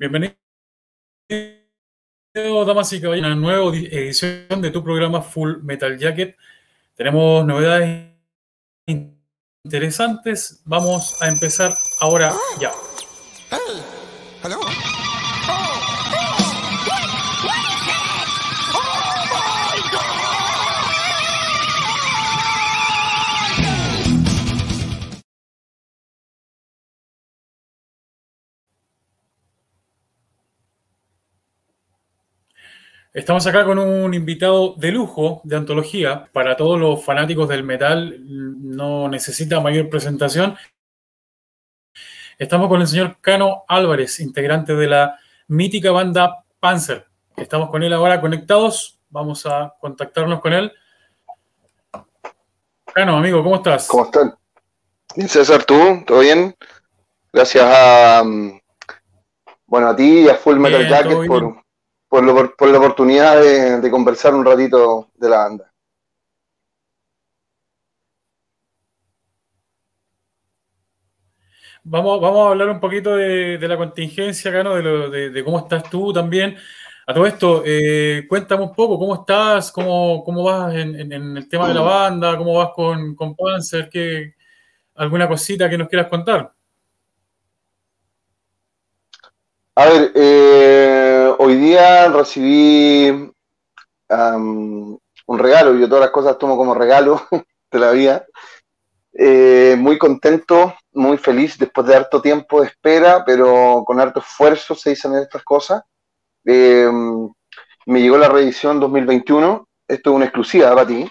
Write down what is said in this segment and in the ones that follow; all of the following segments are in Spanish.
Bienvenido, damas y caballeros, a una nueva edición de tu programa Full Metal Jacket. Tenemos novedades interesantes. Vamos a empezar ahora ya. Estamos acá con un invitado de lujo, de antología. Para todos los fanáticos del metal, no necesita mayor presentación. Estamos con el señor Cano Álvarez, integrante de la mítica banda Panzer. Estamos con él ahora conectados. Vamos a contactarnos con él. Cano, amigo, ¿cómo estás? ¿Cómo están? Bien, César, ¿tú? ¿Todo bien? Gracias a, mm, bueno, a ti y a Full Metal Jacket por, por, la oportunidad de, conversar un ratito de la banda. Vamos, vamos a hablar un poquito de, la contingencia, acá, de, cómo estás tú también. A todo esto, eh, cuéntame un poco, ¿cómo estás? ¿Cómo, cómo vas en, el tema de la banda? ¿Cómo vas con, con Panzer? ¿Qué, ¿Alguna cosita que nos quieras contar? A ver, eh, hoy día recibí un regalo, yo todas las cosas tomo como regalo de la vida. Eh, muy contento, muy feliz después de harto tiempo de espera, pero con harto esfuerzo se dicen estas cosas. Eh, me llegó la reedición 2021, esto es una exclusiva para ti,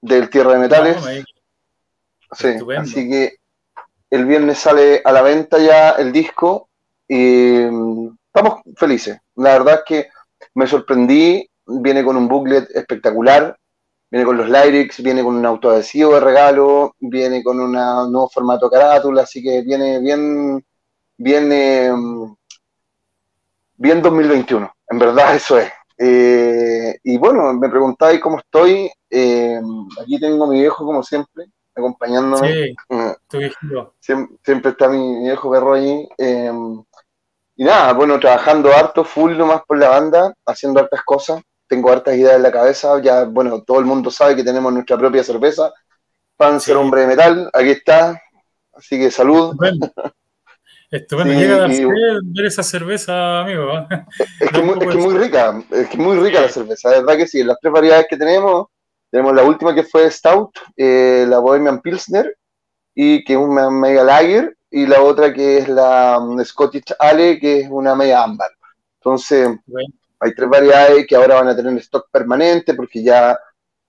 del Tierra de Metales. sí, así que el viernes sale a la venta ya el disco mm, estamos felices. La verdad es que me sorprendí, viene con un booklet espectacular, viene con los lyrics, viene con un autoadhesivo de regalo, viene con un nuevo formato carátula, así que viene bien, viene mm, bien 2021, en verdad eso es. Eh, y bueno, me preguntáis cómo estoy, eh, aquí tengo a mi viejo como siempre, acompañándome. Sí, mm. siempre, siempre, está mi, viejo perro ahí. Eh, y nada, bueno, trabajando harto, full nomás por la banda, haciendo hartas cosas. Tengo hartas ideas en la cabeza. Ya, bueno, todo el mundo sabe que tenemos nuestra propia cerveza. Panzer Hombre de Metal, aquí está. Así que salud. Estupendo. Llega a ver esa cerveza, amigo. Es que, muy, es muy rica, es que muy rica la cerveza. De verdad que sí, las tres variedades que tenemos, tenemos la última que fue Stout, eh, la Bohemian Pilsner, y que es una Mega Lager, y la otra que es la um, Scottish Ale, que es una media ámbar. Entonces, hay tres variedades que ahora van a tener stock permanente porque ya,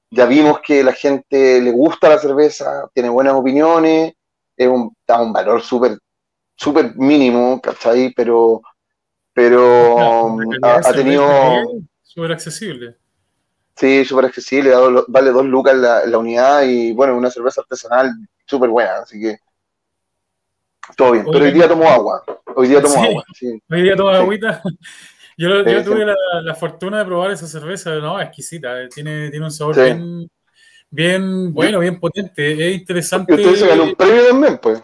ya vimos que la gente le gusta la cerveza, tiene buenas opiniones, es un, da un valor súper súper mínimo, ¿cachai? Pero, pero um, ha, tenido... Súper accesible. Sí, súper accesible, vale dos lucas la, la unidad y bueno, una cerveza artesanal súper buena, así que todo bien, pero hoy día tomo agua. Hoy día tomo agua. Hoy día tomo agüita. Yo, yo tuve la, la, fortuna de probar esa cerveza, no, exquisita. Tiene, tiene un sabor bien, bien bueno, bien potente. Es interesante. Usted se ganó un premio también, pues.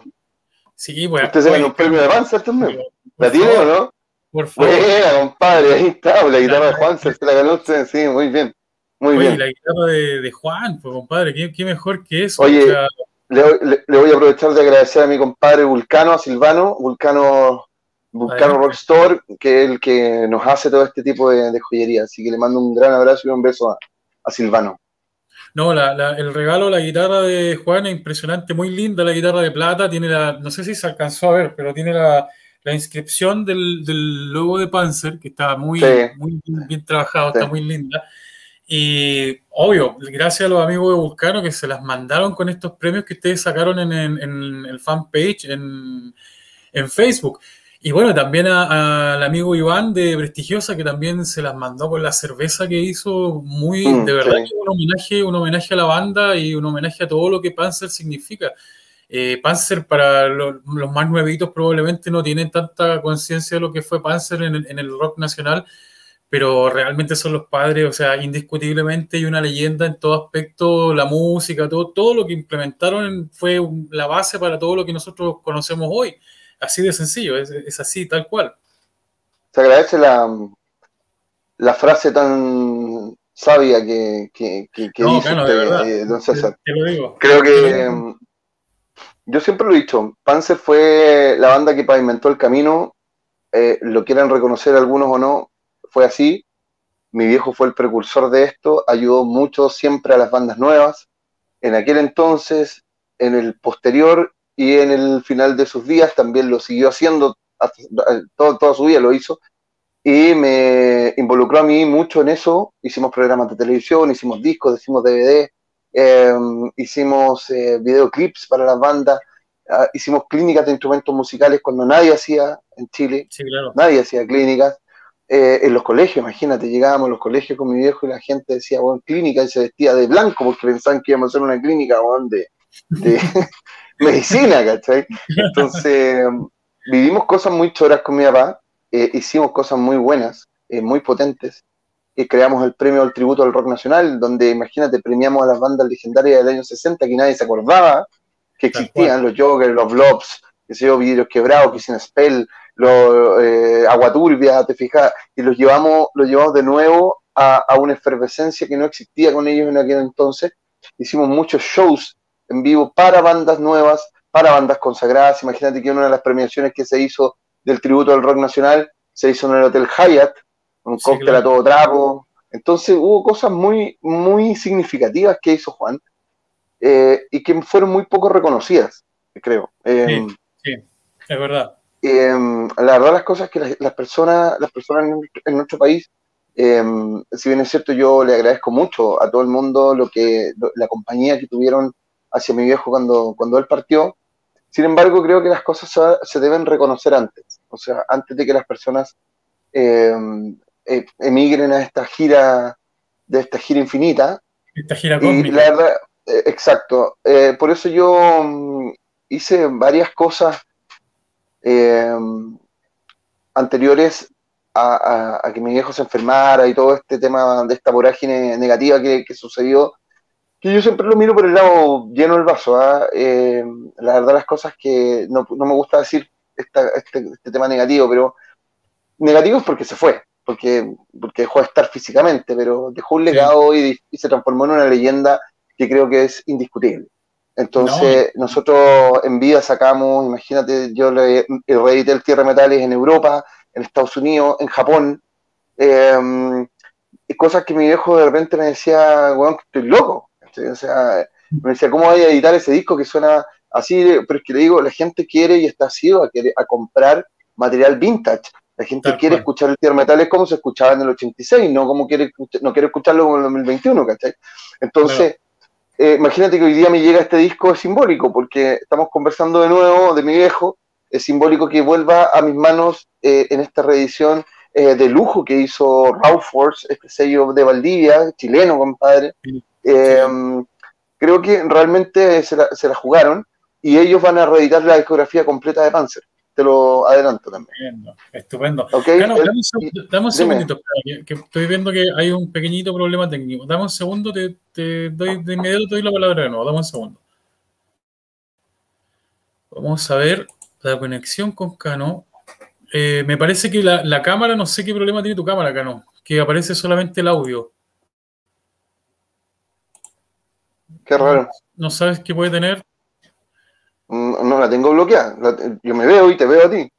Sí, bueno. Usted se ganó un premio de Panzer también. ¿La tiene o no? Por favor. Buena, compadre, ahí está, la guitarra de Juan se la ganó usted, sí, muy bien. Muy Oye, bien. la guitarra de, de Juan, pues compadre, ¿qué, qué, mejor que eso. Oye, le, voy a aprovechar de agradecer a mi compadre Vulcano, a Silvano, Vulcano, Vulcano Rockstore, que es el que nos hace todo este tipo de, joyería. Así que le mando un gran abrazo y un beso a, Silvano. No, el regalo, la guitarra de Juan es impresionante, muy linda la guitarra de plata, tiene la, no sé si se alcanzó a ver, pero tiene la, inscripción del, logo de Panzer, que está muy, muy bien, trabajado, está muy linda. Y obvio, gracias a los amigos de Vulcano que se las mandaron con estos premios que ustedes sacaron en, el fanpage en, Facebook. Y bueno, también al amigo Iván de Prestigiosa que también se las mandó con la cerveza que hizo muy, mm, de verdad, un homenaje, un homenaje a la banda y un homenaje a todo lo que Panzer significa. Eh, Panzer para los más nuevitos probablemente no tienen tanta conciencia de lo que fue Panzer en en el rock nacional, pero realmente son los padres, o sea, indiscutiblemente y una leyenda en todo aspecto, la música, todo, todo lo que implementaron fue la base para todo lo que nosotros conocemos hoy. Así de sencillo, es, así, tal cual. se agradece la, la frase tan sabia que, que, que, dice eh, don César. Creo que yo siempre lo he dicho, Panzer fue la banda que pavimentó el camino, eh, lo quieran reconocer algunos o no, fue así. Mi viejo fue el precursor de esto, ayudó mucho siempre a las bandas nuevas. En aquel entonces, en el posterior y en el final de sus días también lo siguió haciendo, todo, toda su vida lo hizo, y me involucró a mí mucho en eso. Hicimos programas de televisión, hicimos discos, hicimos DVD, em, hicimos eh, videoclips para las bandas, ah, hicimos clínicas de instrumentos musicales cuando nadie hacía en Chile, nadie hacía clínicas. Eh, en los colegios, imagínate, llegábamos a los colegios con mi viejo y la gente decía, bueno, clínica, y se vestía de blanco porque pensaban que íbamos a hacer una clínica, bueno, de, de medicina, ¿cachai? Entonces, vivimos cosas muy choras con mi papá, eh, hicimos cosas muy buenas, eh, muy potentes, y creamos el premio al tributo al rock nacional, donde imagínate, premiamos a las bandas legendarias del año 60 que nadie se acordaba que existían, los Jokers, los Blobs, que se yo, Vidrios Quebrados, Kissing Spell, los eh, Aguaturbia, te fijas, y los llevamos, los llevamos de nuevo a, a, una efervescencia que no existía con ellos en aquel entonces. Hicimos muchos shows en vivo para bandas nuevas, para bandas consagradas. Imagínate que una de las premiaciones que se hizo del tributo del rock nacional se hizo en el Hotel Hyatt, un cóctel a todo trapo. Entonces hubo cosas muy, muy significativas que hizo Juan eh, y que fueron muy poco reconocidas, creo. Em, sí, es verdad. Em, la verdad las cosas que las, personas, las personas en, nuestro país, em, si bien es cierto, yo le agradezco mucho a todo el mundo lo que la compañía que tuvieron hacia mi viejo cuando, cuando él partió, sin embargo, creo que las cosas se deben reconocer antes, o sea, antes de que las personas eh, eh, emigren a esta gira, de esta gira infinita. Esta gira cósmica. la verdad, eh, exacto. por eso yo mm, hice varias cosas anteriores a, que mi viejo se enfermara y todo este tema de esta vorágine negativa que, que sucedió que yo siempre lo miro por el lado lleno del vaso. Eh, la verdad, las cosas que no, me gusta decir este, este, tema negativo, pero negativo es porque se fue, porque, porque dejó de estar físicamente, pero dejó un legado y, se transformó en una leyenda que creo que es indiscutible. Entonces, nosotros en vida sacamos, imagínate, yo le, reedité el Tierra Metales en Europa, en Estados Unidos, en Japón. Eh, cosas que mi viejo de repente me decía, weón, que estoy loco. O sea, me decía, ¿cómo voy a editar ese disco que suena así? Pero es que le digo, la gente quiere y está así a, a comprar material vintage. La gente quiere escuchar el tierra metal como se escuchaba en el 86, no como quiere, no quiere escucharlo como en el 2021, ¿cachai? Entonces, eh, imagínate que hoy día me llega este disco, es simbólico, porque estamos conversando de nuevo de mi viejo, es simbólico que vuelva a mis manos eh, en esta reedición eh, de lujo que hizo Raw Force, este sello de Valdivia, chileno, compadre, creo que realmente se la, jugaron y ellos van a reeditar la discografía completa de Panzer. Te lo adelanto también. Estupendo. dame, un, segundito, que, estoy viendo que hay un pequeñito problema técnico. Dame un segundo, te, doy de inmediato te doy la palabra de nuevo. Dame un segundo. Vamos a ver la conexión con Cano. Eh, me parece que la, la, cámara, no sé qué problema tiene tu cámara, Cano, que aparece solamente el audio. Qué raro. ¿No sabes qué puede tener? Mm, no, la tengo bloqueada. yo me veo y te veo a ti.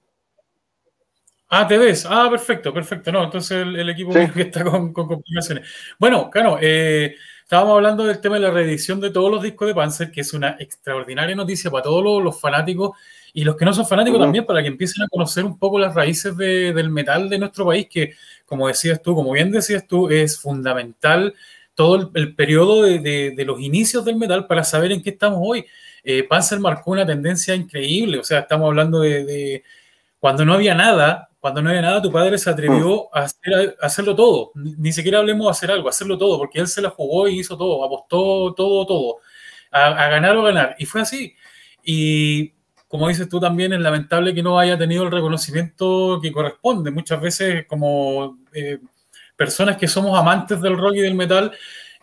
Ah, te ves. Ah, perfecto, perfecto. No, entonces el, equipo está con, complicaciones. Bueno, claro, eh, estábamos hablando del tema de la reedición de todos los discos de Panzer, que es una extraordinaria noticia para todos los, fanáticos y los que no son fanáticos también, para que empiecen a conocer un poco las raíces del metal de nuestro país, que, como decías tú, como bien decías tú, es fundamental todo el, periodo de, los inicios del metal para saber en qué estamos hoy. Eh, Panzer marcó una tendencia increíble, o sea, estamos hablando de, cuando no había nada, cuando no había nada, tu padre se atrevió mm. a, hacerlo todo. Ni, siquiera hablemos de hacer algo, hacerlo todo, porque él se la jugó y hizo todo, apostó todo, todo, a, ganar o ganar. Y fue así. Y como dices tú también, es lamentable que no haya tenido el reconocimiento que corresponde. Muchas veces, como eh, personas que somos amantes del rock y del metal,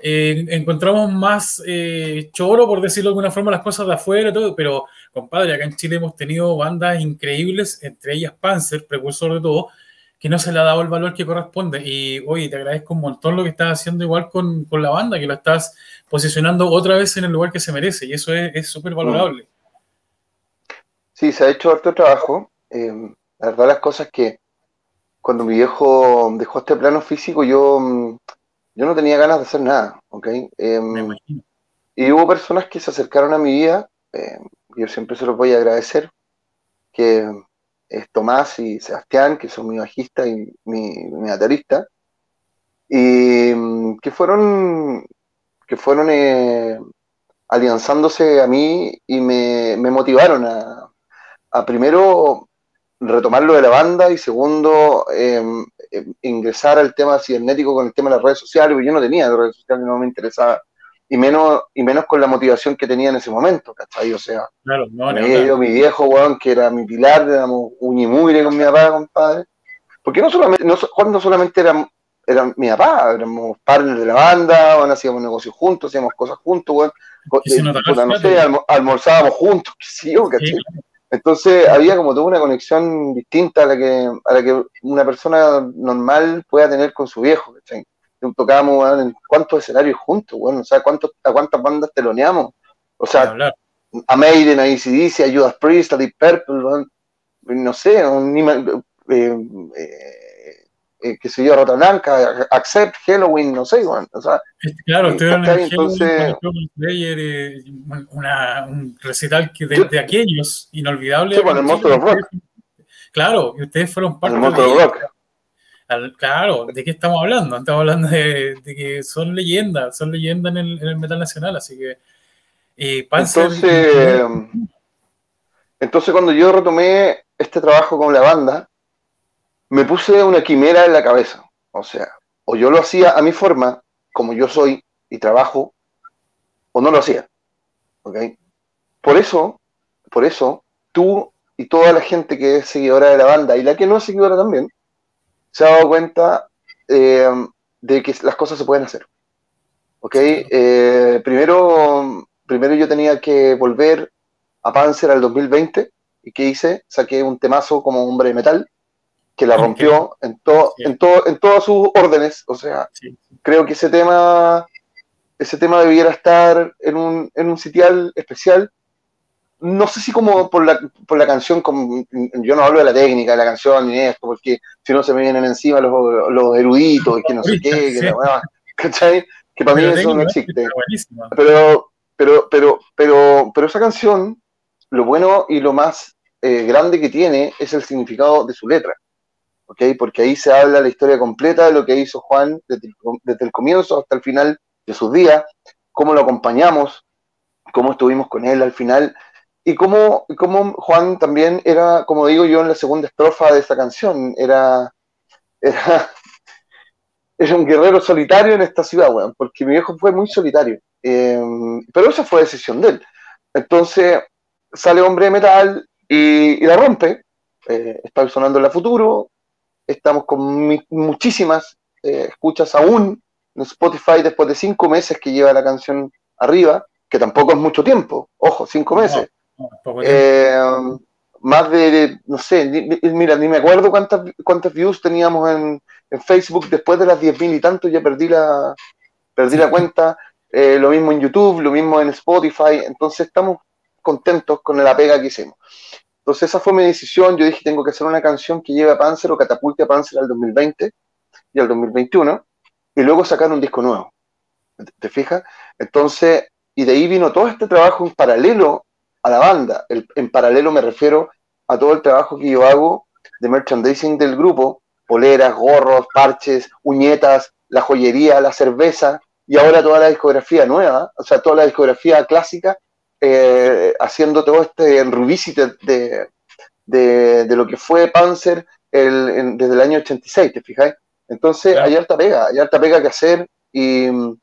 eh, encontramos más eh, choro, por decirlo de alguna forma, las cosas de afuera, todo, pero compadre, acá en Chile hemos tenido bandas increíbles, entre ellas Panzer, precursor de todo, que no se le ha dado el valor que corresponde. Y oye, te agradezco un montón lo que estás haciendo igual con, con la banda, que lo estás posicionando otra vez en el lugar que se merece, y eso es súper valorable. Sí, se ha hecho harto trabajo. Eh, la verdad, las cosas que cuando mi viejo dejó este plano físico, yo, yo no tenía ganas de hacer nada, ¿ok? Em, y hubo personas que se acercaron a mi vida, eh, yo siempre se los voy a agradecer, que es Tomás y Sebastián, que son mi bajista y mi, mi baterista, y que fueron, que fueron eh, alianzándose a mí y me, me motivaron a, a primero retomarlo de la banda y segundo em, em, ingresar al tema cibernético con el tema de las redes sociales, porque yo no tenía redes sociales, no me interesaba, y menos, y menos con la motivación que tenía en ese momento, ¿cachai? O sea, claro, no, mi viejo, weón, que era mi pilar, éramos uñimugre con mi papá, compadre, porque no solamente, no, cuando solamente era, era mi papá, éramos partners de la banda, hacíamos negocios juntos, hacíamos cosas juntos, weón, eh, no, sé, almorzábamos juntos, sí, ¿cachai? Entonces había como toda una conexión distinta a la que, a la que una persona normal pueda tener con su viejo. Tocábamos en cuántos escenarios juntos, bueno, o sea, ¿cuántos, a cuántas bandas teloneamos. O sea, a Maiden, a ACDC, a Judas Priest, a Deep Purple, no sé, un, eh, eh, eh, que se yo, Blanca, Accept, Halloween, no sé, bueno, o sea, claro, estoy en entonces... Player, eh, una, un recital que de, de aquellos inolvidables. Sí, con el Monster of Rock. Claro, y ustedes fueron parte el de Rock. Al, claro, ¿de qué estamos hablando? Estamos hablando de, de que son leyendas, son leyendas en el, en el metal nacional, así que eh, entonces, entonces cuando yo retomé este trabajo con la banda, me puse una quimera en la cabeza. O sea, o yo lo hacía a mi forma, como yo soy y trabajo, o no lo hacía. ¿Ok? Por eso, por eso, tú y toda la gente que es seguidora de la banda y la que no es seguidora también, se ha dado cuenta eh, de que las cosas se pueden hacer. ¿Ok? Eh, primero, primero yo tenía que volver a Panzer al 2020. ¿Y qué hice? Saqué un temazo como hombre de metal que la rompió en, todo, en, todo, en todas sus órdenes. O sea, creo que ese tema, ese tema debiera estar en un, en un sitial especial. No sé si como por la, por la canción, como, yo no hablo de la técnica de la canción ni esto, porque si no se me vienen encima los, los eruditos, que no sé qué, que, la, ¿cachai? que para mí eso no existe. Pero, pero, pero, pero, pero esa canción, lo bueno y lo más eh, grande que tiene es el significado de su letra. Porque ahí se habla la historia completa de lo que hizo Juan desde el, comienzo hasta el final de sus días, cómo lo acompañamos, cómo estuvimos con él al final, y cómo, cómo Juan también era, como digo yo en la segunda estrofa de esta canción, era, era, un guerrero solitario en esta ciudad, porque mi viejo fue muy solitario. Eh, pero esa fue decisión de él. Entonces sale Hombre de Metal y, la rompe. Eh, está sonando en la futuro, Estamos con muchísimas eh, escuchas aún en Spotify después de cinco meses que lleva la canción arriba, que tampoco es mucho tiempo, ojo, cinco meses. Eh, más de, no sé, mira, ni me acuerdo cuántas, cuántas views teníamos en, Facebook después de las 10.000 y tanto, ya perdí la, perdí la cuenta. Eh, lo mismo en YouTube, lo mismo en Spotify, entonces estamos contentos con la pega que hicimos. Entonces esa fue mi decisión, yo dije, tengo que hacer una canción que lleve a Panzer o catapulte a Panzer al 2020 y al 2021, y luego sacar un disco nuevo. ¿Te fijas? Entonces, y de ahí vino todo este trabajo en paralelo a la banda. en paralelo me refiero a todo el trabajo que yo hago de merchandising del grupo, poleras, gorros, parches, uñetas, la joyería, la cerveza, y ahora toda la discografía nueva, o sea, toda la discografía clásica eh, haciendo todo este revisit de, de, lo que fue Panzer desde el año 86, ¿te fijáis? Entonces hay alta pega, hay alta pega que hacer y mm,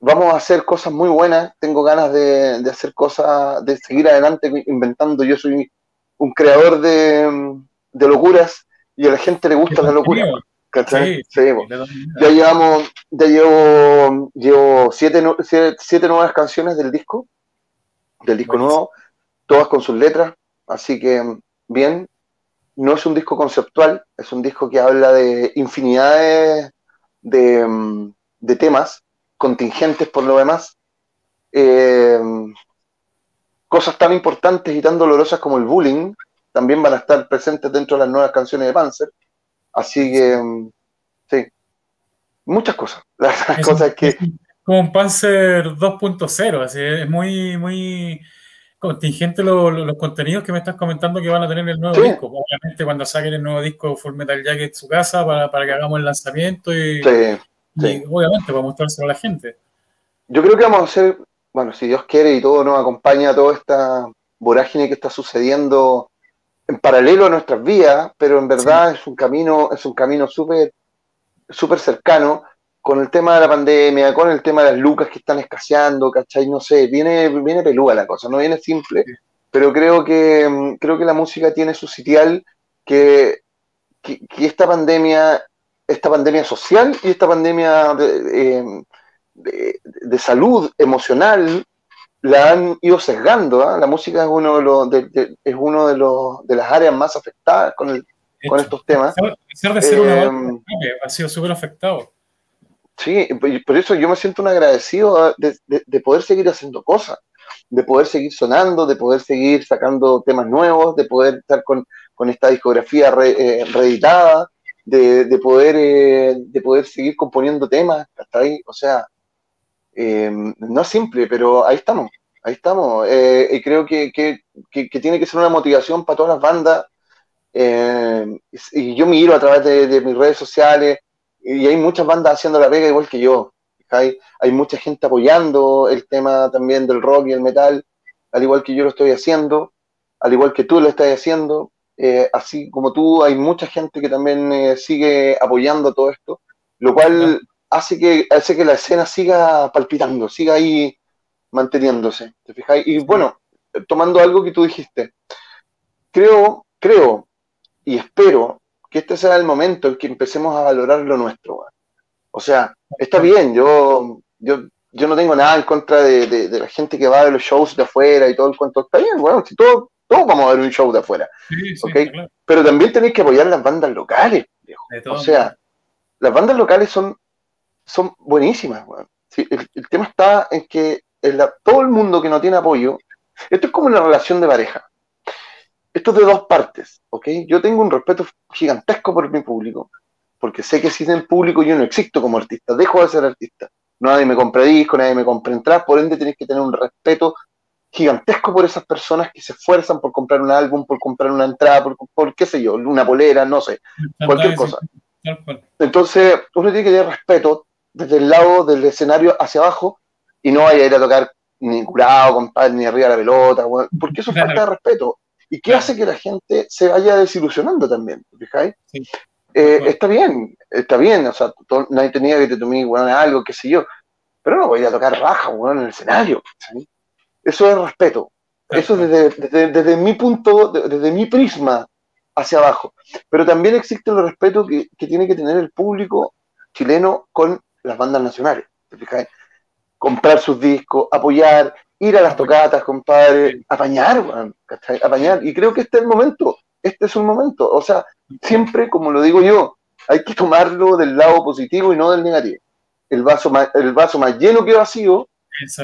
vamos a hacer cosas muy buenas. Tengo ganas de, hacer cosas, de seguir adelante inventando. Yo soy un creador de, mm, locuras y a la gente le gusta la locura. ya llevamos, ya llevo, llevo siete, siete, nuevas canciones del disco del disco nuevo, todas con sus letras, así que bien. no es un disco conceptual, es un disco que habla de infinidades de, mm, de temas contingentes por lo demás. Eh, cosas tan importantes y tan dolorosas como el bullying también van a estar presentes dentro de las nuevas canciones de Panzer. Así que, mm, sí, muchas cosas. Las cosas que... Como un Panzer 2.0, así es muy, muy contingente los contenidos que me estás comentando que van a tener el nuevo disco. Obviamente cuando saquen el nuevo disco Full Metal Jacket su casa para, para que hagamos el lanzamiento y, obviamente para mostrárselo a la gente. Yo creo que vamos a hacer, bueno, si Dios quiere y todo nos acompaña toda esta vorágine que está sucediendo en paralelo a nuestras vías, pero en verdad es un camino, es un camino súper súper cercano con el tema de la pandemia, con el tema de las lucas que están escaseando, ¿cachai? No sé, viene, viene pelúa la cosa, no viene simple, pero creo que, mm, creo que la música tiene su sitial que, que, esta pandemia, esta pandemia social y esta pandemia de, em, salud emocional la han ido sesgando. ¿ah? La música es uno de los de, es uno de los de las áreas más afectadas con, el, con estos temas. Em, ha sido súper afectado. Sí, por eso yo me siento un agradecido de, poder seguir haciendo cosas, de poder seguir sonando, de poder seguir sacando temas nuevos, de poder estar con, esta discografía eh, reeditada, de, poder, eh, de poder seguir componiendo temas, hasta ahí, o sea, em, no es simple, pero ahí estamos, ahí estamos, eh, y creo que, tiene que ser una motivación para todas las bandas, y yo miro a través de mis redes sociales, y hay muchas bandas haciendo la pega igual que yo. Hay, hay mucha gente apoyando el tema también del rock y el metal, al igual que yo lo estoy haciendo, al igual que tú lo estás haciendo. Eh, así como tú, hay mucha gente que también eh, sigue apoyando todo esto, lo cual hace, que, hace que la escena siga palpitando, siga ahí manteniéndose. ¿te Y bueno, tomando algo que tú dijiste, creo, creo y espero que este sea el momento en que empecemos a valorar lo nuestro. O sea, está bien, yo, yo, yo no tengo nada en contra de, la gente que va a los shows de afuera y todo el cuento. Está bien, bueno, si todos, todos vamos a ver un show de afuera. Pero también tenéis que apoyar las bandas locales. O sea, las bandas locales son, son buenísimas. el, tema está en que todo el mundo que no tiene apoyo, esto es como una relación de pareja esto es de dos partes, ¿ok? Yo tengo un respeto gigantesco por mi público, porque sé que si el público yo no existo como artista, dejo de ser artista. Nadie me compra disco, nadie me compra entradas, por ende tienes que tener un respeto gigantesco por esas personas que se esfuerzan por comprar un álbum, por comprar una entrada, por, qué sé yo, una polera, no sé, cualquier cosa. Entonces, uno tiene que tener respeto desde el lado del escenario hacia abajo y no vaya a ir a tocar ni curado, compadre, ni arriba de la pelota, porque eso es falta de respeto. ¿Y qué hace que la gente se vaya desilusionando también? ¿Fijáis? Eh, está bien, está bien, o sea, nadie tenía que te tomé algo, qué sé yo, pero no voy a tocar baja, bueno, en el escenario. Eso es respeto. Eso desde, desde, mi punto, desde mi prisma hacia abajo. Pero también existe el respeto que, que tiene que tener el público chileno con las bandas nacionales. ¿te Comprar sus discos, apoyar, ir a las tocatas, compadre, apañar, Apañar. Y creo que este es el momento, este es un momento. O sea, siempre, como lo digo yo, hay que tomarlo del lado positivo y no del negativo. El vaso más, el vaso más lleno que vacío,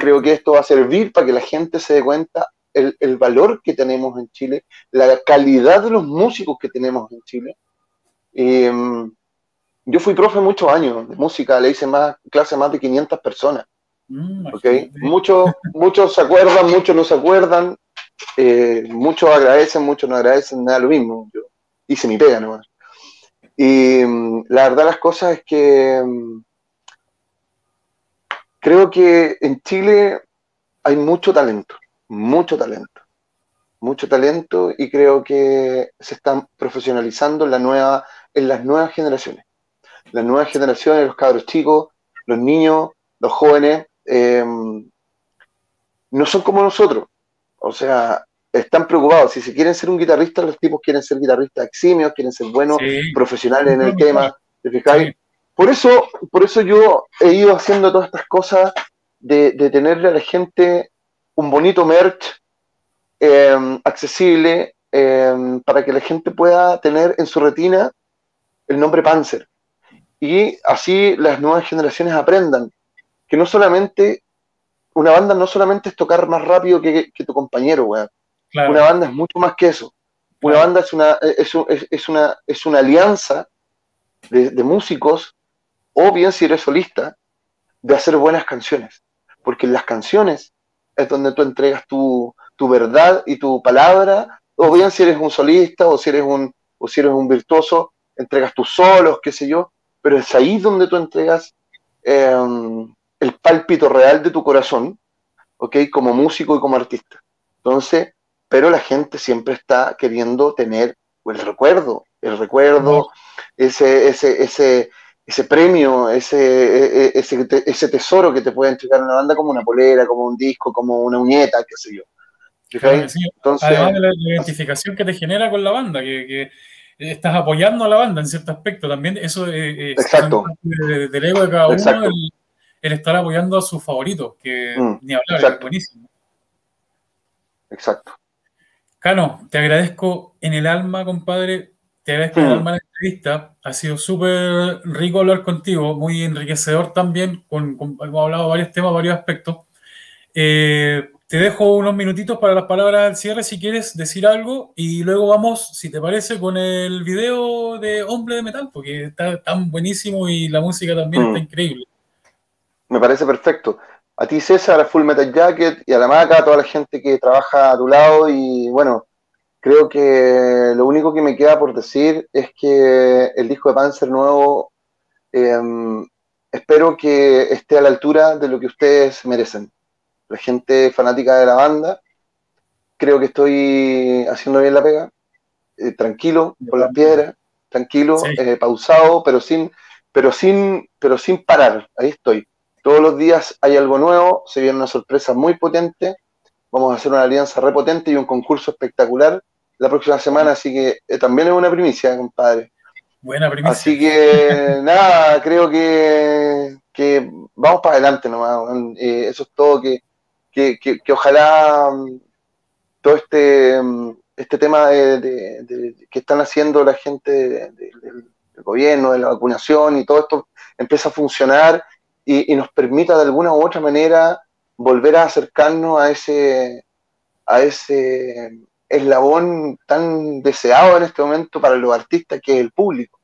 creo que esto va a servir para que la gente se dé cuenta el, el, valor que tenemos en Chile, la calidad de los músicos que tenemos en Chile. Em, yo fui profe muchos años de música, le hice más clase a más de 500 personas. Mm, okay. Muchos, muchos se acuerdan, muchos no se acuerdan, eh, muchos agradecen, muchos no agradecen, nada lo mismo. Yo hice mi pega nomás. Y mm, la verdad las cosas es que mm, creo que en Chile hay mucho talento, mucho talento, mucho talento y creo que se están profesionalizando en, la nueva, en las nuevas generaciones. Las nuevas generaciones, los cabros chicos, los niños, los jóvenes, Em, no son como nosotros. O sea, están preocupados. Si se quieren ser un guitarrista, los tipos quieren ser guitarristas eximios, quieren ser buenos, profesionales en el tema. Por eso, por eso yo he ido haciendo todas estas cosas de, tenerle a la gente un bonito merch em, accesible em, para que la gente pueda tener en su retina el nombre Panzer. Y así las nuevas generaciones aprendan que no solamente, una banda no solamente es tocar más rápido que, tu compañero, weón. Una banda es mucho más que eso. Una banda es una, es, es, una, es una alianza de, de músicos, o bien si eres solista, de hacer buenas canciones. Porque en las canciones es donde tú entregas tu, tu verdad y tu palabra, o bien si eres un solista o si eres un, o si eres un virtuoso, entregas tus solos, qué sé yo, pero es ahí donde tú entregas em, el pálpito real de tu corazón, ¿ok? Como músico y como artista. Entonces, pero la gente siempre está queriendo tener el recuerdo, el recuerdo, ese, ese, ese, ese premio, ese, e, e, ese, ese tesoro que te puede entregar una banda como una polera, como un disco, como una uñeta, qué sé yo. Entonces, Además de la identificación que te genera con la banda, que, estás apoyando a la banda en cierto aspecto también, eso es Exacto. del ego de cada uno, el, estar apoyando a sus favoritos, que mm, ni hablar, es buenísimo. Exacto. Cano, te agradezco en el alma, compadre, te agradezco en el mm. alma la entrevista, ha sido súper rico hablar contigo, muy enriquecedor también, con, hemos hablado de varios temas, varios aspectos. Eh, te dejo unos minutitos para las palabras al cierre si quieres decir algo y luego vamos, si te parece, con el video de Hombre de Metal, porque está tan buenísimo y la música también está mm. increíble. Me parece perfecto. A ti, César, a Full Metal Jacket y a la Maca, a toda la gente que trabaja a tu lado y bueno, creo que lo único que me queda por decir es que el disco de Panzer nuevo em, espero que esté a la altura de lo que ustedes merecen la gente fanática de la banda. Creo que estoy haciendo bien la pega, eh, tranquilo, por las piedras, tranquilo, eh, pausado, pero sin, pero sin, pero sin parar. Ahí estoy. Todos los días hay algo nuevo, se viene una sorpresa muy potente. Vamos a hacer una alianza repotente y un concurso espectacular la próxima semana, así que eh, también es una primicia, compadre. Buena primicia. Así que nada, creo que, que vamos para adelante nomás. eso es todo que que, ojalá mm, todo este, mm, este tema de, que están haciendo la gente del gobierno, de la vacunación y todo esto empiece a funcionar y, nos permita de alguna u otra manera volver a acercarnos a ese, a ese eslabón tan deseado en este momento para los artistas que es el público.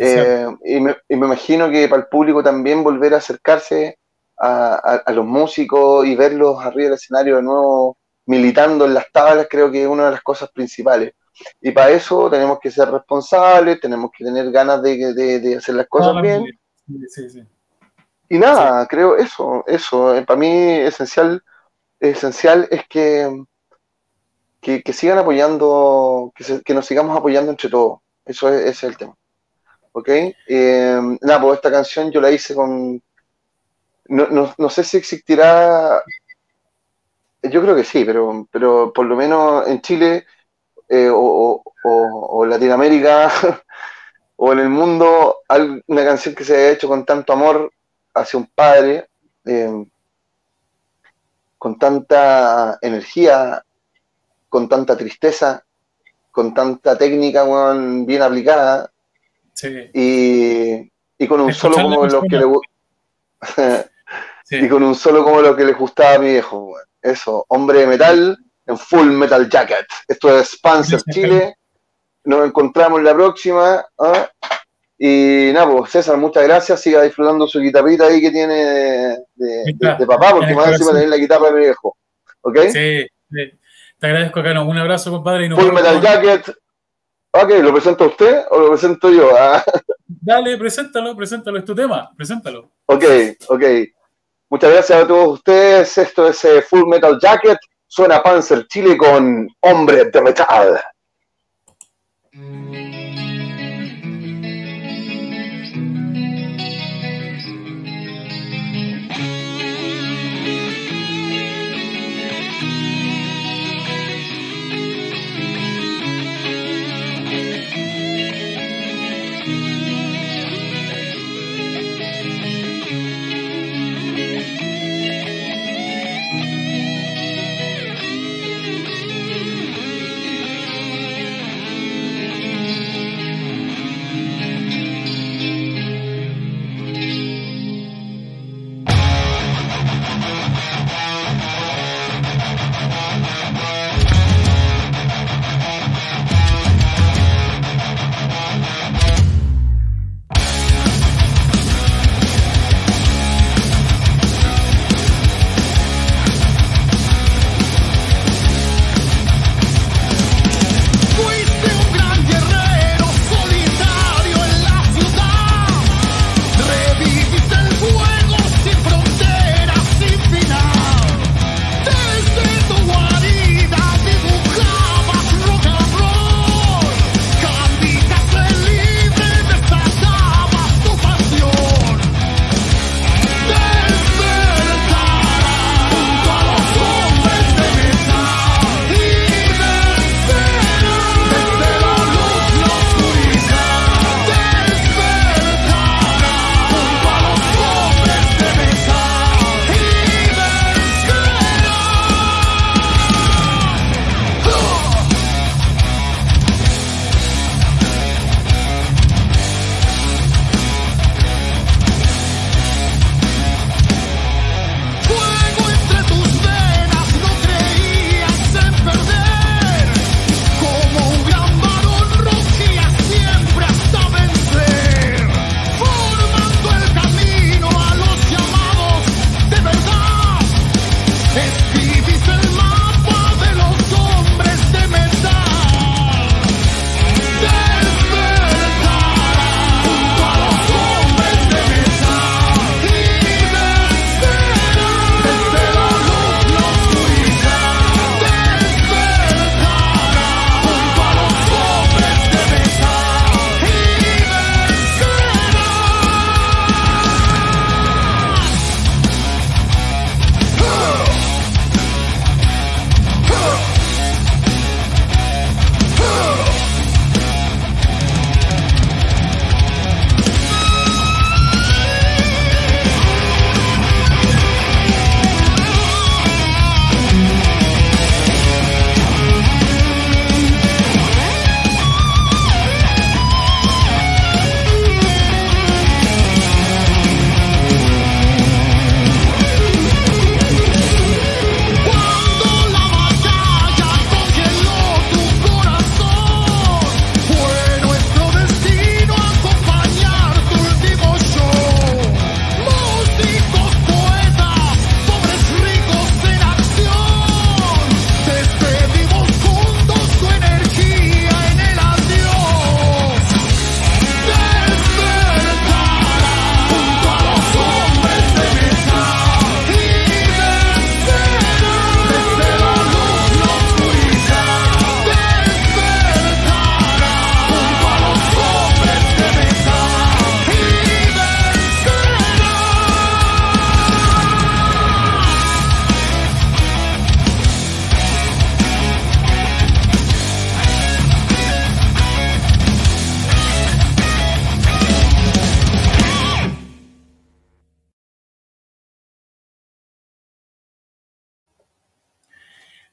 Eh, y, me, y, me, imagino que para el público también volver a acercarse a, los músicos y verlos arriba del escenario de nuevo militando en las tablas, creo que es una de las cosas principales. Y para eso tenemos que ser responsables, tenemos que tener ganas de, hacer las cosas bien. Y nada, creo eso, eso, eh, para mí esencial, esencial es que, que, sigan apoyando, que, que, nos sigamos apoyando entre todos. Eso es, ese es el tema. ¿Ok? Eh, nada, pues esta canción yo la hice con, no, no, sé si existirá, yo creo que sí, pero, pero por lo menos en Chile eh, o, o, Latinoamérica o en el mundo, una canción que se haya hecho con tanto amor hacia un padre, eh, con tanta energía, con tanta tristeza, con tanta técnica bien aplicada, y, y, con un solo como los que le Y con un solo como lo que le gustaba a mi viejo. Eso, hombre de metal en full metal jacket. Esto es Panzer Chile. Nos encontramos la próxima. ¿ah? Y nada, pues César, muchas gracias. Siga disfrutando su guitarrita ahí que tiene de, papá, porque más encima tener la guitarra de viejo. ¿Ok? Sí, te agradezco, Cano. Un abrazo, compadre. Full Metal Jacket. Ok, ¿lo presenta usted o lo presento yo? Ah. Dale, preséntalo, preséntalo. Es tu tema, preséntalo. Ok, ok. Muchas gracias a todos ustedes. Esto es eh, Full Metal Jacket. Suena Panzer Chile con Hombre de Metal.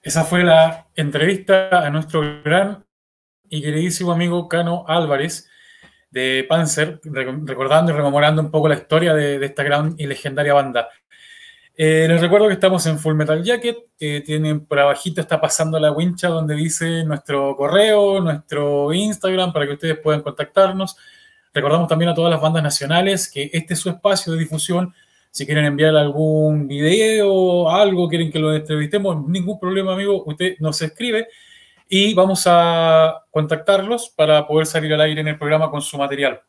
Esa fue la entrevista a nuestro gran y queridísimo amigo Cano Álvarez de Panzer, recordando y rememorando un poco la historia de, esta gran y legendaria banda. Eh, les recuerdo que estamos en Full Metal Jacket, tienen por abajito está pasando la wincha donde dice nuestro correo, nuestro Instagram para que ustedes puedan contactarnos. Recordamos también a todas las bandas nacionales que este es su espacio de difusión si quieren enviar algún video, algo, quieren que lo entrevistemos, ningún problema, amigo. Usted nos escribe y vamos a contactarlos para poder salir al aire en el programa con su material.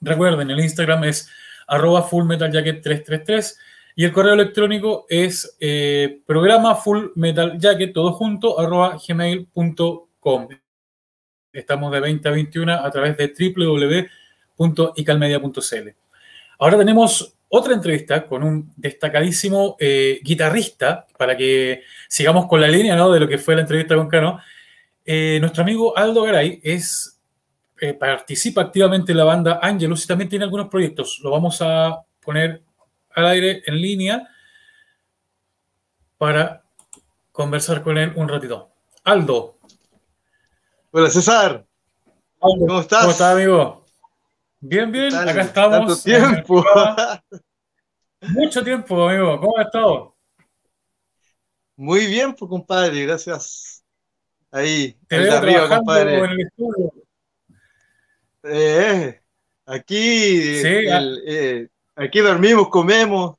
Recuerden, el Instagram es arroba fullmetaljacket333 y el correo electrónico es eh, programa fullmetaljacket, todo junto, arroba gmail.com. Estamos de 20 a 21 a través de www.icalmedia.cl. Ahora tenemos otra entrevista con un destacadísimo eh, guitarrista, para que sigamos con la línea ¿no? de lo que fue la entrevista con Cano. Eh, nuestro amigo Aldo Garay es, eh, participa activamente en la banda Angelus y también tiene algunos proyectos. Lo vamos a poner al aire en línea para conversar con él un ratito. Aldo. Hola César. ¿Cómo estás? ¿Cómo estás, amigo? Bien, bien, acá estamos. tiempo. Mucho tiempo, amigo. ¿Cómo has estado? Muy bien, pues, compadre, gracias. Ahí, Te veo arriba, compadre. En el estudio. Eh, aquí, ah. eh, aquí dormimos, comemos,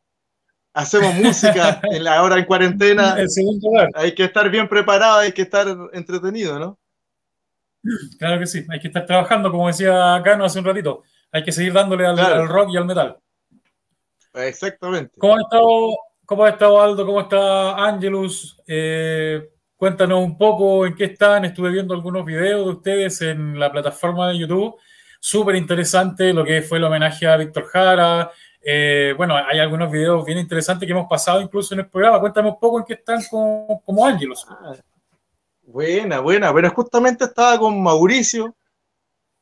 hacemos música en la hora en cuarentena. El segundo Hay que estar bien preparado, hay que estar entretenido, ¿no? Claro que sí, hay que estar trabajando, como decía Cano hace un ratito hay que seguir dándole al, rock y al metal. Exactamente. ¿Cómo ha estado, cómo ha estado Aldo? ¿Cómo está Angelus? Eh, cuéntanos un poco en qué están. Estuve viendo algunos videos de ustedes en la plataforma de YouTube. Súper interesante lo que fue el homenaje a Víctor Jara. Eh, bueno, hay algunos videos bien interesantes que hemos pasado incluso en el programa. Cuéntame un poco en qué están como, como Angelus. Ah, buena, buena. Bueno, justamente estaba con Mauricio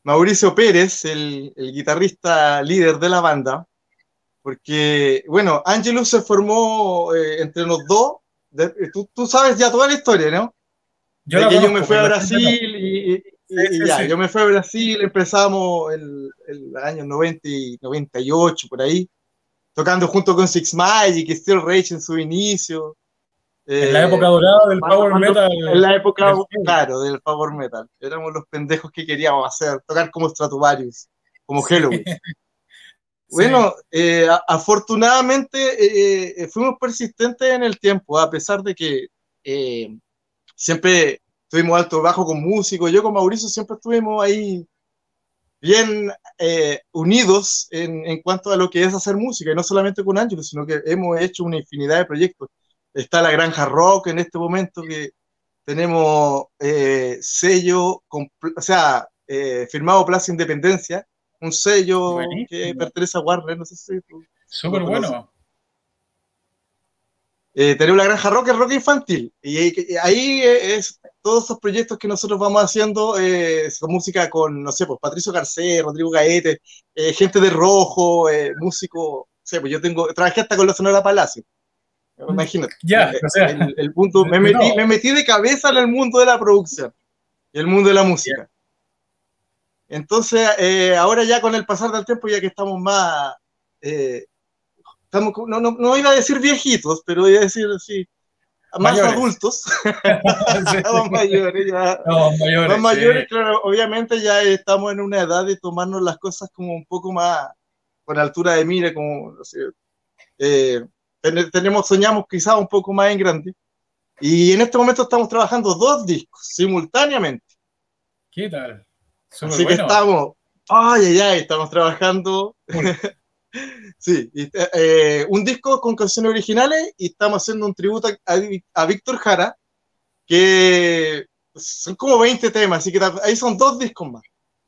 Mauricio Pérez, el, guitarrista líder de la banda, porque, bueno, Angelus se formó eh, entre los dos, tú, sabes ya toda la historia, ¿no? Yo, yo me fui a Brasil y, ya, yo me fui a Brasil, empezamos el, el año 90 y 98, por ahí, tocando junto con Six Magic y Steel Rage en su inicio, en la eh, época dorada del Power Metal. En la época, claro, del Power Metal. Éramos los pendejos que queríamos hacer, tocar como Stratovarius, como Halloween. Bueno, eh, afortunadamente eh, fuimos persistentes en el tiempo, a pesar de que siempre estuvimos alto bajo con músicos. Yo con Mauricio siempre estuvimos ahí bien unidos en, en, cuanto a lo que es hacer música, y no solamente con Ángel, sino que hemos hecho una infinidad de proyectos está la Granja Rock en este momento que tenemos eh, sello, o sea, eh, firmado Plaza Independencia, un sello que pertenece a Warner, no sé si Súper bueno. Eh, tenemos la Granja Rock, el rock infantil, y, ahí es todos esos proyectos que nosotros vamos haciendo, con música con, no sé, pues Patricio Garcés, Rodrigo Gaete, gente de rojo, músico, sé, pues yo tengo, trabajé hasta con la Sonora Palacio. Imagínate. Ya, el, punto, me metí, me metí, de cabeza en el mundo de la producción y el mundo de la música. Entonces, eh, ahora ya con el pasar del tiempo, ya que estamos más, eh, estamos, no, no, no, iba a decir viejitos, pero iba a decir así, más adultos, más mayores, ya, más mayores, claro, obviamente ya estamos en una edad de tomarnos las cosas como un poco más con altura de mira, como, no eh, tenemos, soñamos quizás un poco más en grande. Y en este momento estamos trabajando dos discos simultáneamente. ¿Qué tal? Así que estamos, ay, ay, ay, estamos trabajando. sí, eh, un disco con canciones originales y estamos haciendo un tributo a, a Víctor Jara, que son como 20 temas, así que ahí son dos discos más.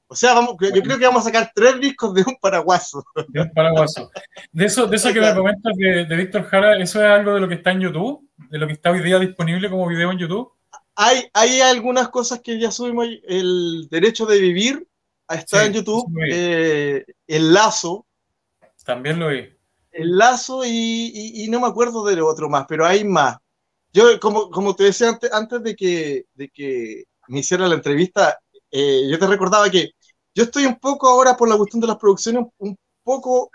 O sea, vamos, yo creo que vamos a sacar tres discos de un paraguaso. De un paraguaso. De eso, de eso que me comentas de, Víctor Jara, ¿eso es algo de lo que está en YouTube? ¿De lo que está hoy día disponible como video en YouTube? Hay, hay algunas cosas que ya subimos. El derecho de vivir está en YouTube. Eh, el lazo. También lo vi. El lazo y, y, no me acuerdo de lo otro más, pero hay más. yo, como, como te decía antes, antes de, que, de que me hiciera la entrevista, eh, yo te recordaba que yo estoy un poco ahora por la cuestión de las producciones, un poco,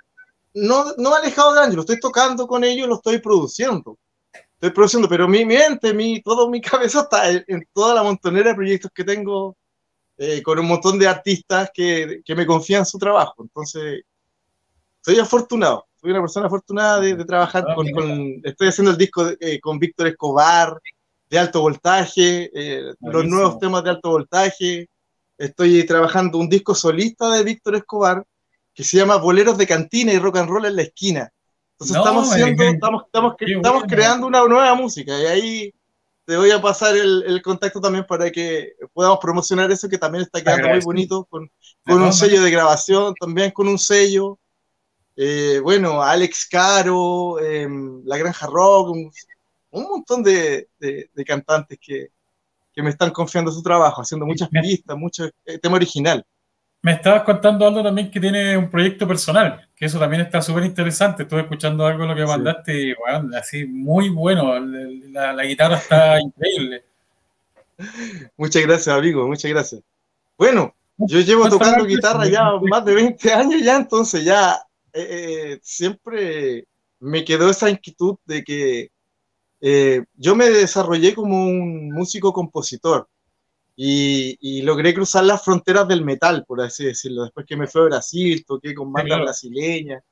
no, no alejado de lo estoy tocando con ellos, lo estoy produciendo. Estoy produciendo, pero mi mente, mi, todo mi cabeza está en, toda la montonera de proyectos que tengo eh, con un montón de artistas que, que me confían su trabajo. Entonces, soy afortunado soy una persona afortunada de, trabajar ah, con, Estoy haciendo el disco eh, con Víctor Escobar, de alto voltaje, eh, los nuevos temas de alto voltaje. Estoy trabajando un disco solista de Víctor Escobar que se llama Boleros de Cantina y Rock and Roll en la Esquina. Entonces estamos, haciendo, estamos, estamos, estamos creando una nueva música y ahí te voy a pasar el, el, contacto también para que podamos promocionar eso que también está quedando muy bonito con, con un sello de grabación, también con un sello. Eh, bueno, Alex Caro, em, La Granja Rock, un, montón de, cantantes que, me están confiando su trabajo, haciendo muchas pistas, mucho eh, tema original. Me estabas contando algo también que tiene un proyecto personal, que eso también está súper interesante. Estuve escuchando algo de lo que mandaste y, bueno, así muy bueno. La, la guitarra está increíble. Muchas gracias, amigo, muchas gracias. Bueno, yo llevo tocando guitarra ya más de 20 años ya, entonces ya eh, eh, siempre me quedó esa inquietud de que eh, yo me desarrollé como un músico compositor y, logré cruzar las fronteras del metal, por así decirlo. Después que me fui a Brasil, toqué con bandas brasileñas.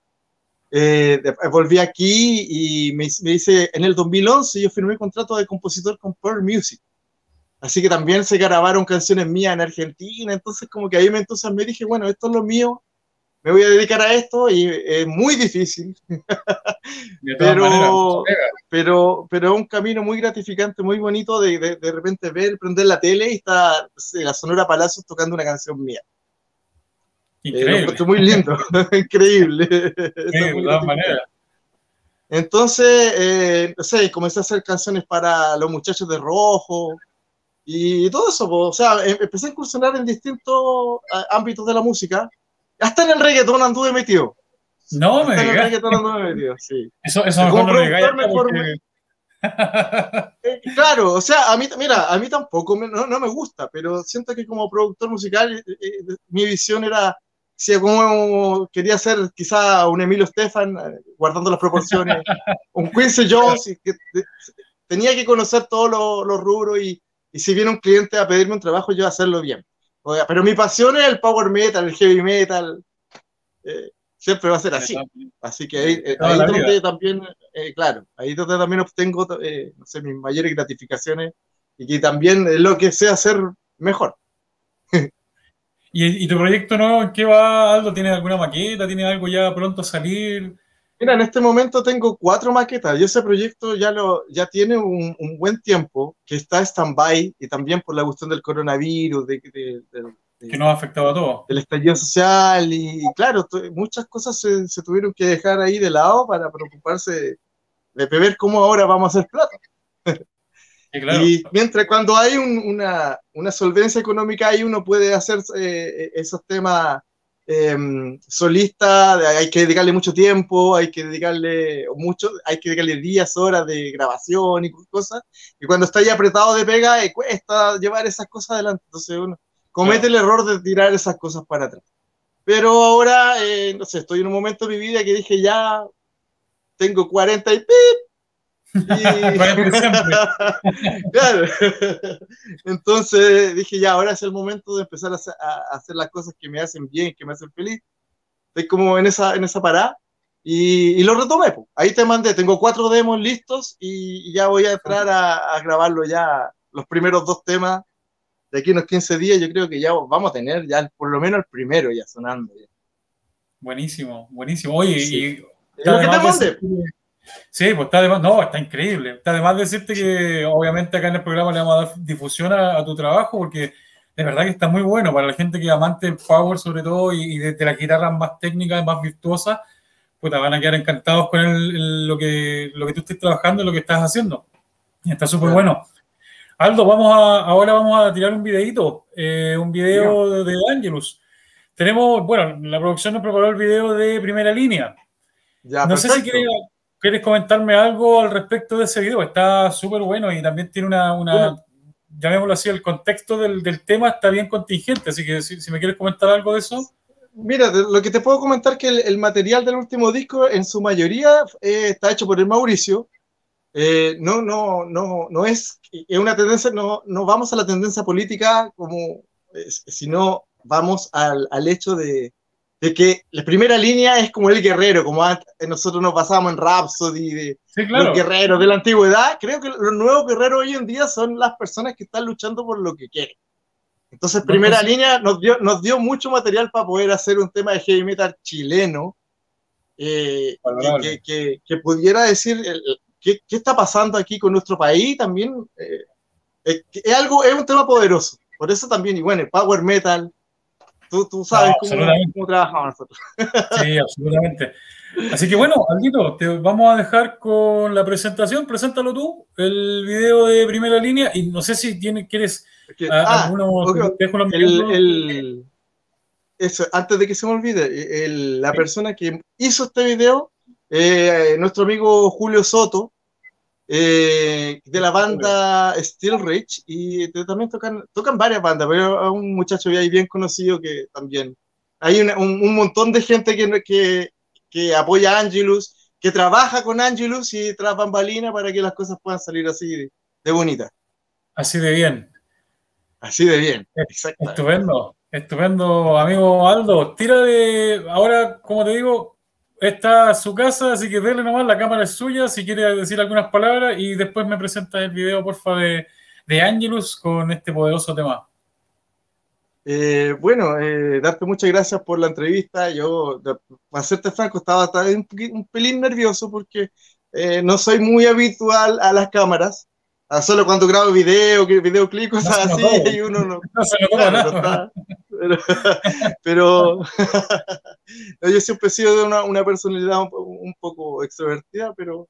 volví aquí y me, me, hice, en el 2011 yo firmé contrato de compositor con Pearl Music. Así que también se grabaron canciones mías en Argentina, entonces como que ahí me me dije, bueno, esto es lo mío, me voy a dedicar a esto y es muy difícil. pero, pero, pero es un camino muy gratificante, muy bonito de, de, repente ver, prender la tele y está la Sonora Palacios tocando una canción mía. Increíble. Eh, muy lindo, increíble. de todas maneras. Entonces, eh, no sé, comencé a hacer canciones para los muchachos de rojo y todo eso. O sea, em, empecé a incursionar en distintos ámbitos de la música hasta en el reggaetón anduve metido. No, me en el reggaetón anduve metido, sí. Eso, eso mejor no me porque... eh, claro, o sea, a mí, mira, a mí tampoco me, no, no, me gusta, pero siento que como productor musical eh, eh, mi visión era si como quería ser quizá un Emilio Stefan, eh, guardando las proporciones, un Quincy Jones, que, tenía que conocer todos los, rubros y, y, si viene un cliente a pedirme un trabajo, yo hacerlo bien. Pero mi pasión es el power metal, el heavy metal. Eh, siempre va a ser así. Así que ahí, eh, ahí donde también, eh, claro, ahí donde también obtengo, no sé, mis mayores gratificaciones y que también es lo que sé hacer mejor. ¿Y, ¿Y, tu proyecto nuevo en qué va, Aldo? ¿Tienes alguna maqueta? ¿Tienes algo ya pronto a salir? Mira, en este momento tengo cuatro maquetas y ese proyecto ya, lo, ya tiene un, un buen tiempo que está stand-by y también por la cuestión del coronavirus, de, de, que nos ha afectado a todos. El estallido social y, claro, muchas cosas se, se, tuvieron que dejar ahí de lado para preocuparse de ver cómo ahora vamos a hacer plata. Y mientras cuando hay una, una, solvencia económica ahí uno puede hacer eh, esos temas Em, solista, hay que dedicarle mucho tiempo, hay que dedicarle mucho, hay que dedicarle días, horas de grabación y cosas, y cuando está ya apretado de pega, eh, cuesta llevar esas cosas adelante, entonces uno comete el error de tirar esas cosas para atrás. Pero ahora, eh, no sé, estoy en un momento de mi vida que dije ya, tengo 40 y pip, claro. Entonces dije, ya, ahora es el momento de empezar a hacer, las cosas que me hacen bien, que me hacen feliz. Estoy como en esa, en esa parada y, lo retomé. Ahí te mandé, tengo cuatro demos listos y, ya voy a entrar a, grabarlo ya, los primeros dos temas. De aquí unos 15 días yo creo que ya vamos a tener ya por lo menos el primero ya sonando. Buenísimo, buenísimo. Oye, y... Lo que te mandé. Sí, pues está de más, no, está increíble. Está de más decirte que obviamente acá en el programa le vamos a dar difusión a, tu trabajo porque de verdad que está muy bueno para la gente que amante del power sobre todo y, de, las guitarras más técnicas, más virtuosas, pues te van a quedar encantados con lo, que, lo que tú estés trabajando y lo que estás haciendo. Y está súper bueno. Aldo, vamos a, ahora vamos a tirar un videito, eh, un video de, de Angelus. Tenemos, bueno, la producción nos preparó el video de primera línea. Ya, no sé si quieres ¿quieres comentarme algo al respecto de ese video? Está súper bueno y también tiene una, una llamémoslo así, el contexto del, del, tema está bien contingente, así que si, si, me quieres comentar algo de eso. Mira, lo que te puedo comentar que el, el material del último disco en su mayoría eh, está hecho por el Mauricio. Eh, no, no, no, no es, es una tendencia, no, no vamos a la tendencia política como, sino vamos al, al hecho de, de que la primera línea es como el guerrero, como antes, nosotros nos basamos en Rhapsody, de sí, claro. los guerreros de la antigüedad. Creo que los nuevos guerreros hoy en día son las personas que están luchando por lo que quieren. Entonces, primera no, línea nos dio, nos dio mucho material para poder hacer un tema de heavy metal chileno eh, que, que, que, pudiera decir el, qué, qué, está pasando aquí con nuestro país. También eh, es, es, algo, es un tema poderoso. Por eso también, y bueno, el power metal, Tú, tú sabes no, cómo, cómo, trabajamos nosotros. Sí, absolutamente. Así que bueno, Aldito, te vamos a dejar con la presentación. Preséntalo tú, el video de primera línea. Y no sé si tienes, quieres ah, algunos, okay. el, el, eso, antes de que se me olvide, el, la persona que hizo este video, eh, nuestro amigo Julio Soto, eh, de la banda Steel Rich y también tocan, tocan varias bandas, pero hay un muchacho ahí bien conocido que también hay una, un, un, montón de gente que, que, que, apoya a Angelus, que trabaja con Angelus y tras bambalina para que las cosas puedan salir así de, de bonitas. Así de bien. Así de bien. Estupendo, estupendo, amigo Aldo. Tira de, ahora, como te digo, está su casa, así que denle nomás, la cámara es suya, si quiere decir algunas palabras y después me presenta el video, porfa, de, de Angelus con este poderoso tema. Eh, bueno, eh, darte muchas gracias por la entrevista. Yo, para serte franco, estaba un, un pelín nervioso porque eh, no soy muy habitual a las cámaras. Ah, solo cuando grabo video, videoclip, cosas no así, y uno no. No se lo claro. No pero, pero yo siempre he sido de una, una personalidad un, un, poco extrovertida, pero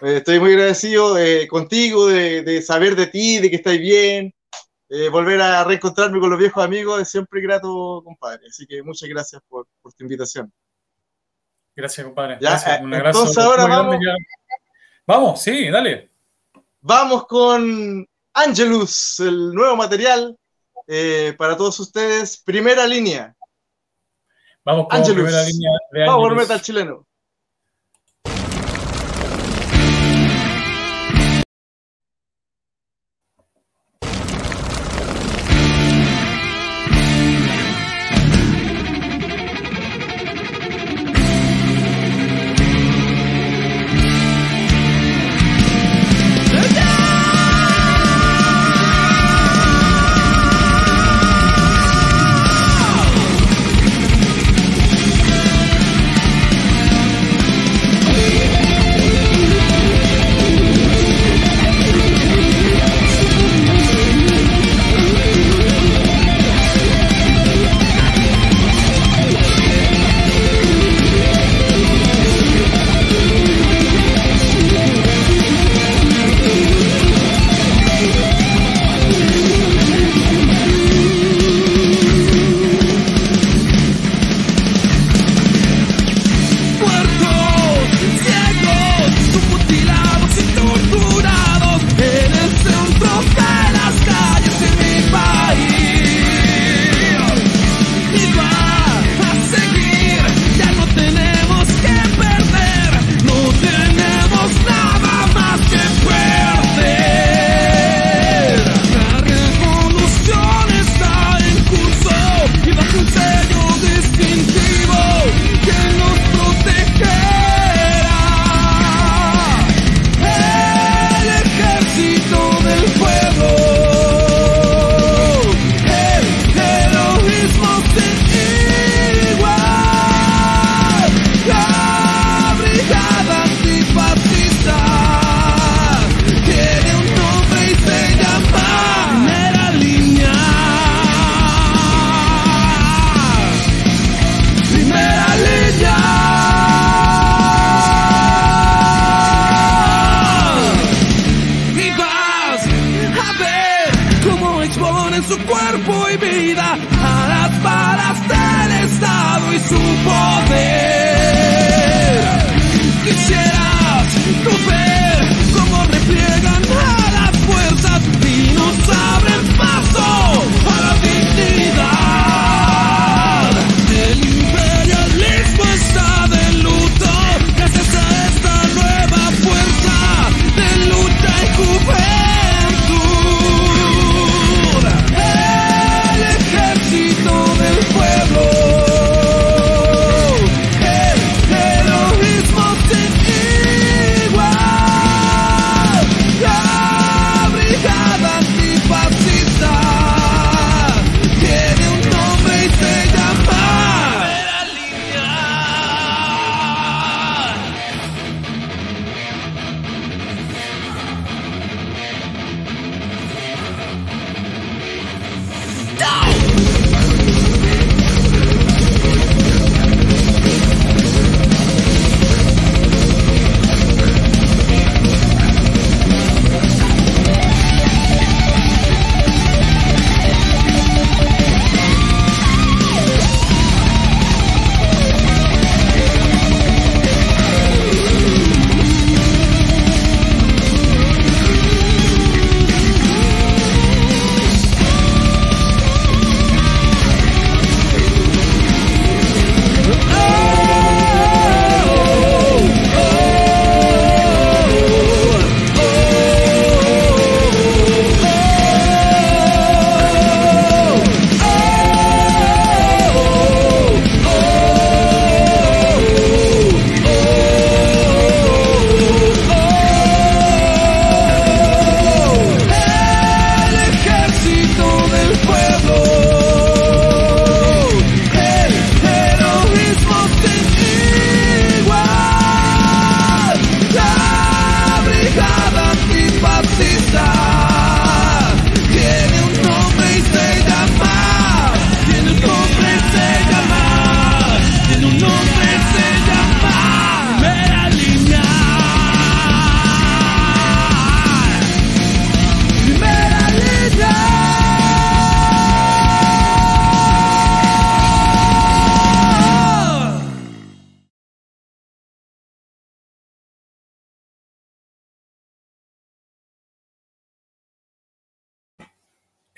eh, estoy muy agradecido eh, contigo, de, de, saber de ti, de que estás bien, eh, volver a reencontrarme con los viejos amigos, es siempre grato, compadre. Así que muchas gracias por, por tu invitación. Gracias, compadre. Ya, gracias. Un entonces ahora vamos. Vamos, sí, dale. Vamos con Angelus, el nuevo material eh, para todos ustedes. Primera línea. Vamos con Angelus. primera línea de. Power Metal chileno.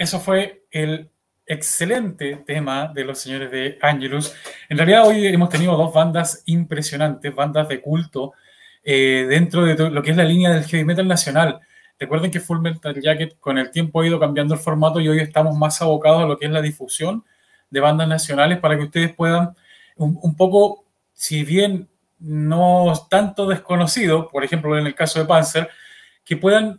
Eso fue el excelente tema de los señores de Angelus. En realidad hoy hemos tenido dos bandas impresionantes, bandas de culto, eh, dentro de lo que es la línea del heavy metal nacional. Recuerden que Full Metal Jacket con el tiempo ha ido cambiando el formato y hoy estamos más abocados a lo que es la difusión de bandas nacionales para que ustedes puedan un, poco, si bien no tanto desconocido, por ejemplo en el caso de Panzer, que puedan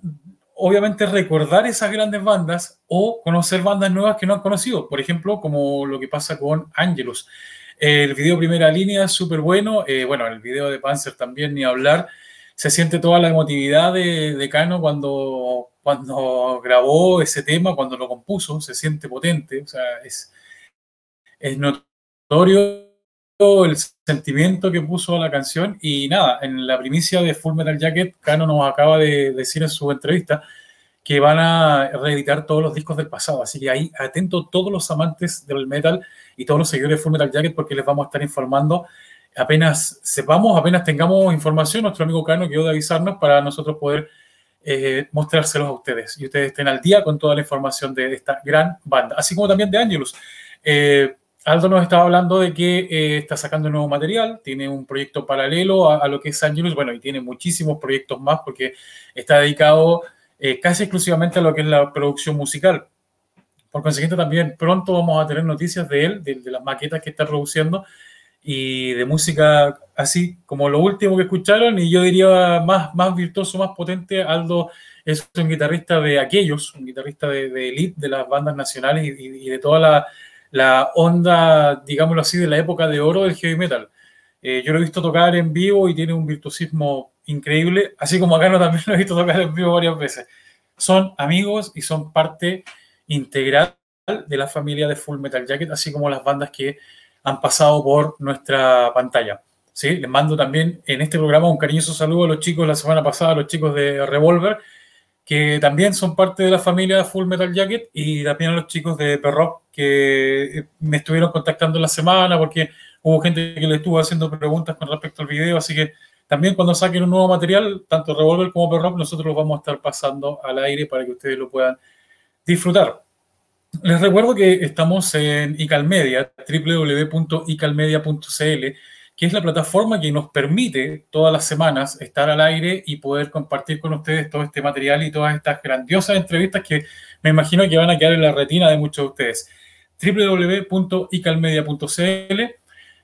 obviamente recordar esas grandes bandas o conocer bandas nuevas que no han conocido, por ejemplo, como lo que pasa con Angelus. El video primera línea súper bueno, eh, bueno, el video de Panzer también ni hablar, se siente toda la emotividad de, de Cano cuando, cuando grabó ese tema, cuando lo compuso, se siente potente, o sea, es, es notorio el sentimiento que puso a la canción y nada, en la primicia de Full Metal Jacket, Cano nos acaba de decir en su entrevista que van a reeditar todos los discos del pasado, así que ahí atento todos los amantes del metal y todos los seguidores de Full Metal Jacket porque les vamos a estar informando apenas sepamos, apenas tengamos información, nuestro amigo Cano quedó de avisarnos para nosotros poder eh, mostrárselos a ustedes y ustedes estén al día con toda la información de esta gran banda, así como también de Angelus. Eh, Aldo nos estaba hablando de que eh, está sacando nuevo material, tiene un proyecto paralelo a, lo que es Angelus, bueno, y tiene muchísimos proyectos más porque está dedicado eh, casi exclusivamente a lo que es la producción musical. Por consiguiente, también pronto vamos a tener noticias de él, de, las maquetas que está produciendo y de música así como lo último que escucharon. Y yo diría más, más virtuoso, más potente. Aldo es un guitarrista de aquellos, un guitarrista de, de elite de las bandas nacionales y de toda la la onda, digámoslo así, de la época de oro del heavy metal. Eh, yo lo he visto tocar en vivo y tiene un virtuosismo increíble, así como acá no también lo he visto tocar en vivo varias veces. Son amigos y son parte integral de la familia de Full Metal Jacket, así como las bandas que han pasado por nuestra pantalla. ¿Sí? Les mando también en este programa un cariñoso saludo a los chicos la semana pasada, a los chicos de Revolver, que también son parte de la familia Full Metal Jacket, y también a los chicos de Perrock, que me estuvieron contactando la semana porque hubo gente que le estuvo haciendo preguntas con respecto al video, así que también cuando saquen un nuevo material, tanto Revolver como Perrock, nosotros lo vamos a estar pasando al aire para que ustedes lo puedan disfrutar. Les recuerdo que estamos en Icalmedia, www.icalmedia.cl, que es la plataforma que nos permite todas las semanas estar al aire y poder compartir con ustedes todo este material y todas estas grandiosas entrevistas que me imagino que van a quedar en la retina de muchos de ustedes. www.icalmedia.cl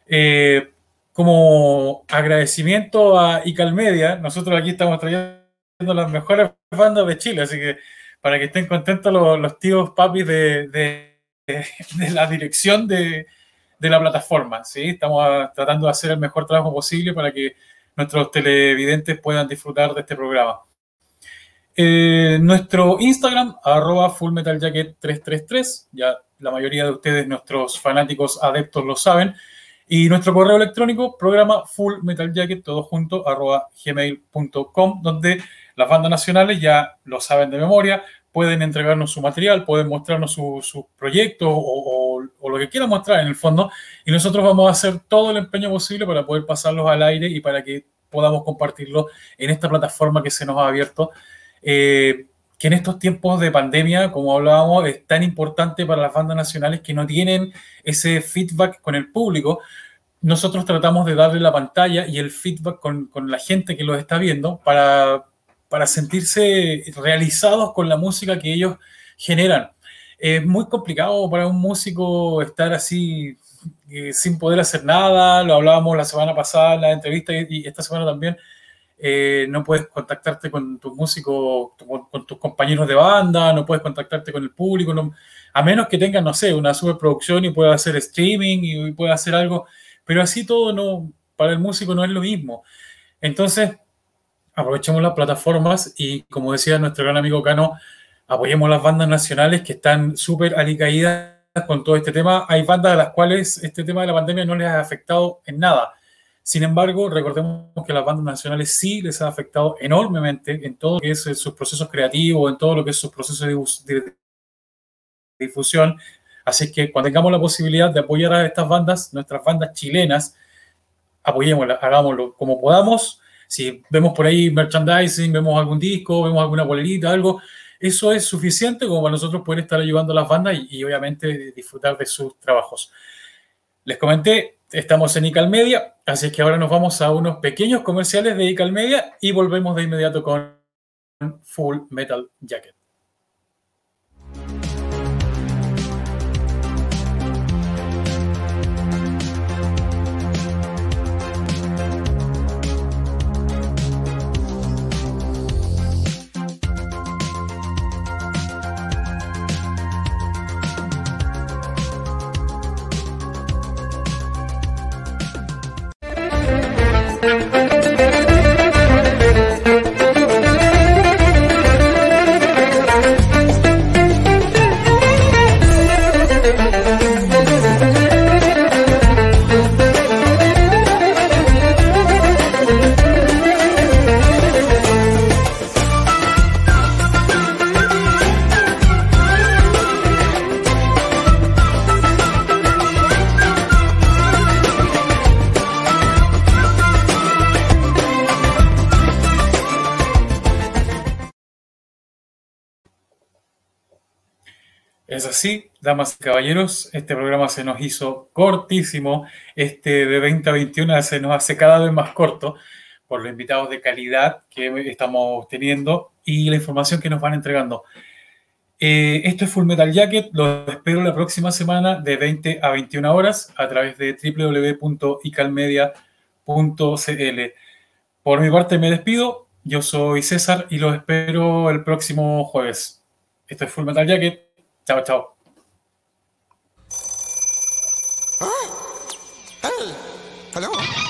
eh, como agradecimiento a Icalmedia, nosotros aquí estamos trayendo las mejores bandas de Chile, así que para que estén contentos los, tíos papis de la dirección de, la plataforma. ¿sí? Estamos tratando de hacer el mejor trabajo posible para que nuestros televidentes puedan disfrutar de este programa. Eh, nuestro Instagram, arroba fullmetaljacket333, ya la mayoría de ustedes, nuestros fanáticos adeptos, lo saben. Y nuestro correo electrónico, programa fullmetaljacket, todo junto, arroba gmail.com, donde las bandas nacionales ya lo saben de memoria, pueden entregarnos su material, pueden mostrarnos sus su proyectos o, lo que quieran mostrar en el fondo, y nosotros vamos a hacer todo el empeño posible para poder pasarlos al aire y para que podamos compartirlo en esta plataforma que se nos ha abierto, eh, que en estos tiempos de pandemia, como hablábamos, es tan importante para las bandas nacionales que no tienen ese feedback con el público. Nosotros tratamos de darle la pantalla y el feedback con, con la gente que los está viendo para para sentirse realizados con la música que ellos generan. Es muy complicado para un músico estar así eh, sin poder hacer nada, lo hablábamos la semana pasada en la entrevista y, esta semana también. Eh, no puedes contactarte con tus músicos, con, tus compañeros de banda, no puedes contactarte con el público, a menos que tengas, no sé, una superproducción y puedas hacer streaming y, puedas hacer algo, pero así todo no, para el músico no es lo mismo. Entonces, aprovechemos las plataformas y, como decía nuestro gran amigo Cano, apoyemos las bandas nacionales que están súper alicaídas con todo este tema. Hay bandas a las cuales este tema de la pandemia no les ha afectado en nada. Sin embargo, recordemos que las bandas nacionales sí les ha afectado enormemente en todo lo que es sus procesos creativos, en todo lo que es sus procesos de, difusión. Así que cuando tengamos la posibilidad de apoyar a estas bandas, nuestras bandas chilenas, apoyémoslas, hagámoslo como podamos si vemos por ahí merchandising, vemos algún disco, vemos alguna bolerita, algo, Eso es suficiente como para nosotros poder estar ayudando a las bandas y, obviamente disfrutar de sus trabajos. Les comenté, estamos en ICAL Media, así que ahora nos vamos a unos pequeños comerciales de ICAL Media y volvemos de inmediato con Full Metal Jacket. Damas y caballeros, este programa se nos hizo cortísimo, este de 20 a 21 se nos hace cada vez más corto por los invitados de calidad que estamos teniendo y la información que nos van entregando. Eh, esto es Full Metal Jacket, lo espero la próxima semana de 20 a 21 horas a través de www.icalmedia.cl. Por mi parte me despido, yo soy César y los espero el próximo jueves. Esto es Full Metal Jacket. Chao, chao. 大家好。